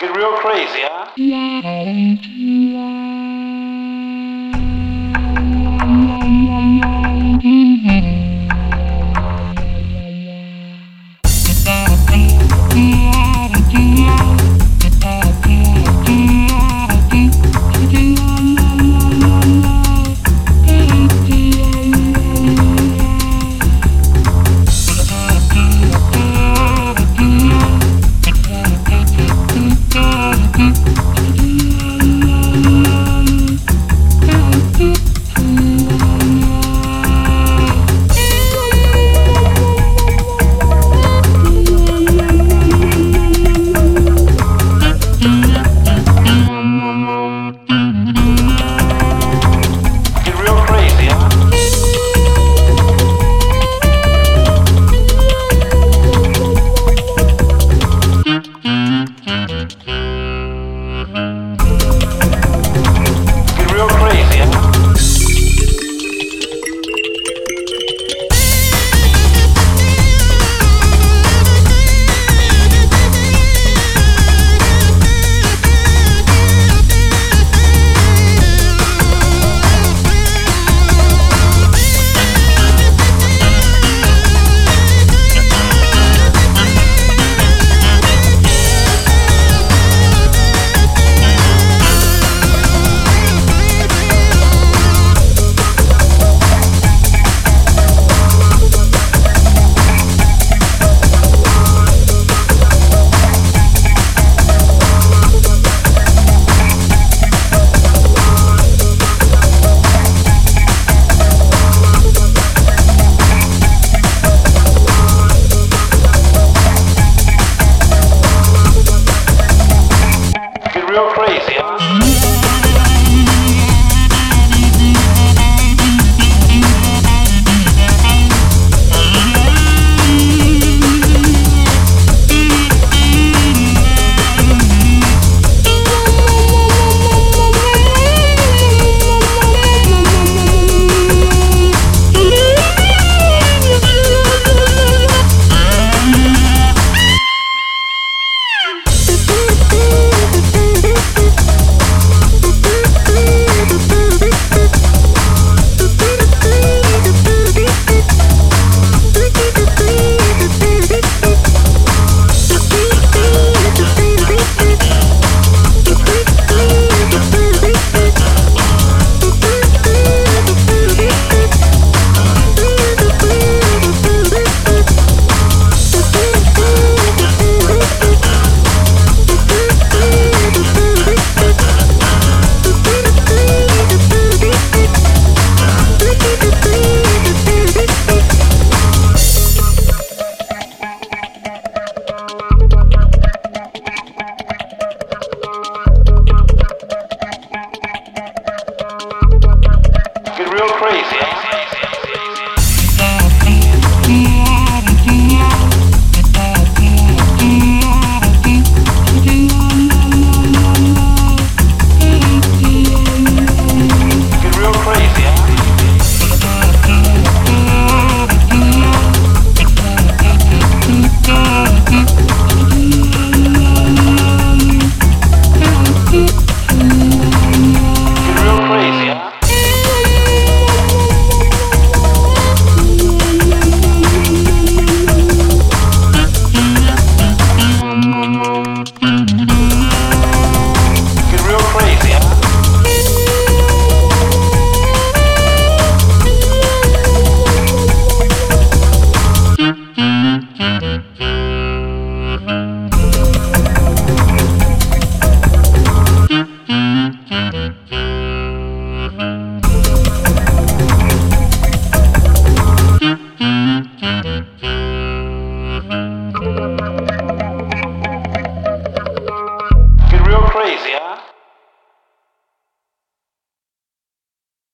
Get real crazy, huh? real crazy.